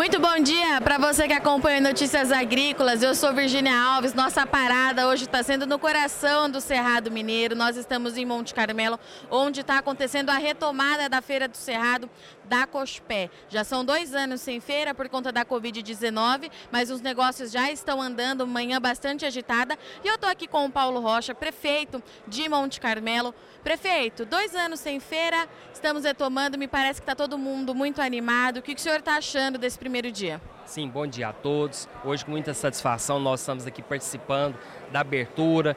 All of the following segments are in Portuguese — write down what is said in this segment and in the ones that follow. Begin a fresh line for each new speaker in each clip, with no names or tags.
Muito bom dia para você que acompanha Notícias Agrícolas. Eu sou Virginia Alves. Nossa parada hoje está sendo no coração do Cerrado Mineiro. Nós estamos em Monte Carmelo, onde está acontecendo a retomada da Feira do Cerrado da Cospé. Já são dois anos sem feira por conta da Covid-19, mas os negócios já estão andando, manhã bastante agitada. E eu estou aqui com o Paulo Rocha, prefeito de Monte Carmelo. Prefeito, dois anos sem feira, estamos retomando, me parece que está todo mundo muito animado. O que, que o senhor está achando desse primeiro dia?
Sim, bom dia a todos. Hoje, com muita satisfação, nós estamos aqui participando da abertura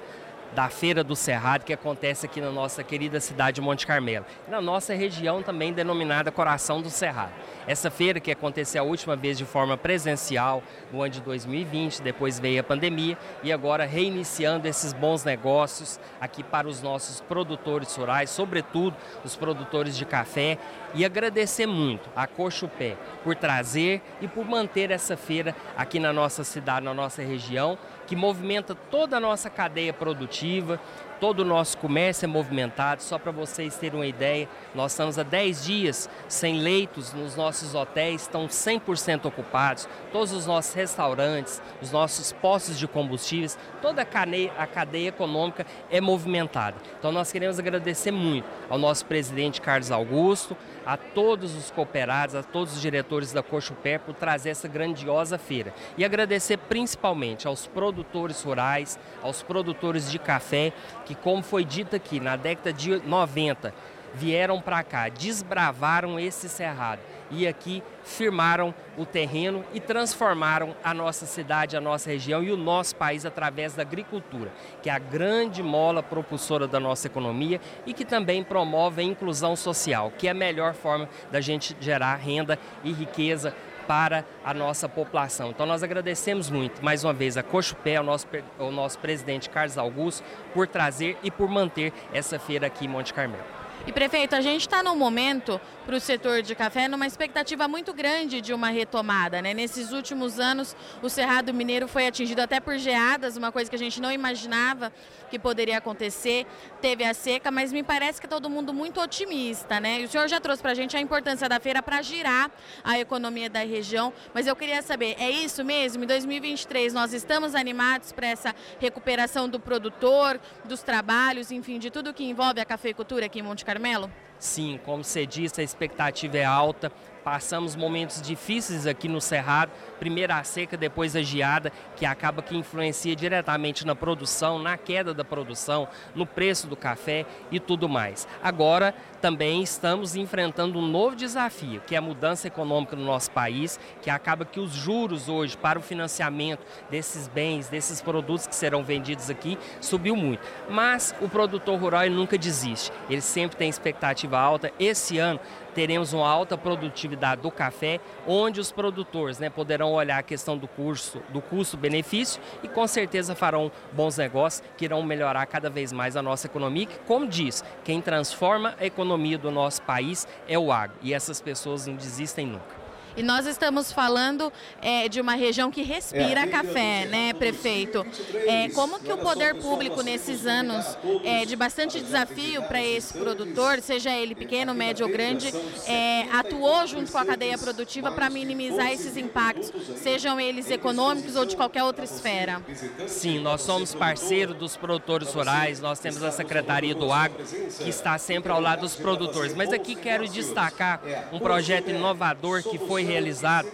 da Feira do Cerrado, que acontece aqui na nossa querida cidade de Monte Carmelo. Na nossa região também denominada Coração do Cerrado. Essa feira que aconteceu a última vez de forma presencial no ano de 2020, depois veio a pandemia e agora reiniciando esses bons negócios aqui para os nossos produtores rurais, sobretudo os produtores de café e agradecer muito a Cochupé por trazer e por manter essa feira aqui na nossa cidade, na nossa região, que movimenta toda a nossa cadeia produtiva, todo o nosso comércio é movimentado. Só para vocês terem uma ideia, nós estamos há 10 dias sem leitos nos nossos hotéis, estão 100% ocupados. Todos os nossos restaurantes, os nossos postos de combustíveis, toda a cadeia, a cadeia econômica é movimentada. Então nós queremos agradecer muito ao nosso presidente Carlos Augusto, a todos os cooperados, a todos os diretores da Cochupé por trazer essa grandiosa feira. E agradecer principalmente aos produtores rurais, aos produtores de café, que como foi dito aqui, na década de 90, vieram para cá, desbravaram esse cerrado. E aqui firmaram o terreno e transformaram a nossa cidade, a nossa região e o nosso país através da agricultura, que é a grande mola propulsora da nossa economia e que também promove a inclusão social, que é a melhor forma da gente gerar renda e riqueza para a nossa população. Então nós agradecemos muito, mais uma vez, a Cochupé, ao nosso, ao nosso presidente Carlos Augusto, por trazer e por manter essa feira aqui em Monte Carmelo.
E prefeito, a gente está num momento para o setor de café numa expectativa muito grande de uma retomada. Né? Nesses últimos anos, o Cerrado Mineiro foi atingido até por geadas, uma coisa que a gente não imaginava que poderia acontecer. Teve a seca, mas me parece que todo mundo muito otimista. Né? E o senhor já trouxe para a gente a importância da feira para girar a economia da região. Mas eu queria saber, é isso mesmo? Em 2023 nós estamos animados para essa recuperação do produtor, dos trabalhos, enfim, de tudo que envolve a cafeicultura aqui em Monte Carmelo?
Sim, como você disse, a expectativa é alta. Passamos momentos difíceis aqui no Cerrado, primeiro a seca, depois a geada, que acaba que influencia diretamente na produção, na queda da produção, no preço do café e tudo mais. Agora também estamos enfrentando um novo desafio, que é a mudança econômica no nosso país, que acaba que os juros hoje para o financiamento desses bens, desses produtos que serão vendidos aqui, subiu muito. Mas o produtor rural nunca desiste, ele sempre tem expectativa alta. Esse ano teremos uma alta produtividade do café, onde os produtores né, poderão olhar a questão do curso, do custo-benefício e com certeza farão bons negócios que irão melhorar cada vez mais a nossa economia. Que, como diz, quem transforma a economia do nosso país é o agro e essas pessoas não desistem nunca.
E nós estamos falando é, de uma região que respira é, café, né, prefeito? É, como que o poder público nesses anos é, de bastante desafio para esse produtor, seja ele pequeno, médio ou grande, é, atuou junto com a cadeia produtiva para minimizar esses impactos, sejam eles econômicos ou de qualquer outra esfera?
Sim, nós somos parceiro dos produtores rurais, nós temos a Secretaria do Agro, que está sempre ao lado dos produtores. Mas aqui quero destacar um projeto inovador que foi foi realizado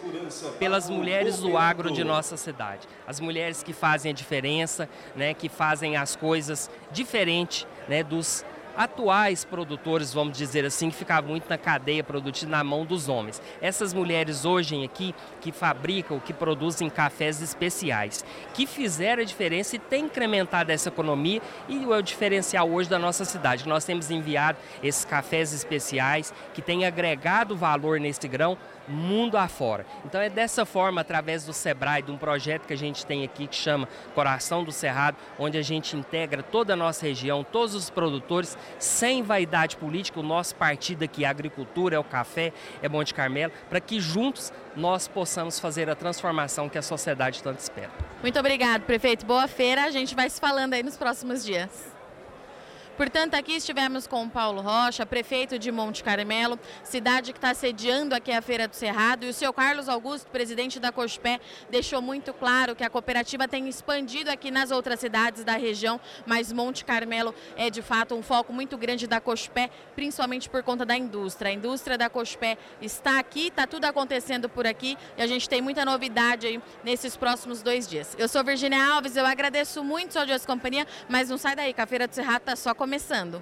pelas mulheres do agro de nossa cidade. As mulheres que fazem a diferença, né, que fazem as coisas diferente né, dos atuais produtores, vamos dizer assim, que ficavam muito na cadeia produtiva na mão dos homens. Essas mulheres hoje aqui que fabricam, que produzem cafés especiais, que fizeram a diferença e têm incrementado essa economia e o diferencial hoje da nossa cidade. Nós temos enviado esses cafés especiais que têm agregado valor nesse grão mundo afora. Então é dessa forma, através do Sebrae, de um projeto que a gente tem aqui que chama Coração do Cerrado, onde a gente integra toda a nossa região, todos os produtores, sem vaidade política, o nosso partido aqui, a agricultura, é o café, é Monte Carmelo, para que juntos nós possamos fazer a transformação que a sociedade tanto espera.
Muito obrigado, prefeito. Boa feira. A gente vai se falando aí nos próximos dias. Portanto, aqui estivemos com o Paulo Rocha, prefeito de Monte Carmelo, cidade que está sediando aqui a Feira do Cerrado, e o seu Carlos Augusto, presidente da Cospé, deixou muito claro que a cooperativa tem expandido aqui nas outras cidades da região, mas Monte Carmelo é de fato um foco muito grande da Cospé, principalmente por conta da indústria. A indústria da Cospé está aqui, está tudo acontecendo por aqui e a gente tem muita novidade aí nesses próximos dois dias. Eu sou Virginia Alves, eu agradeço muito sua audiência companhia, mas não sai daí, que a Feira do Cerrado está só começando.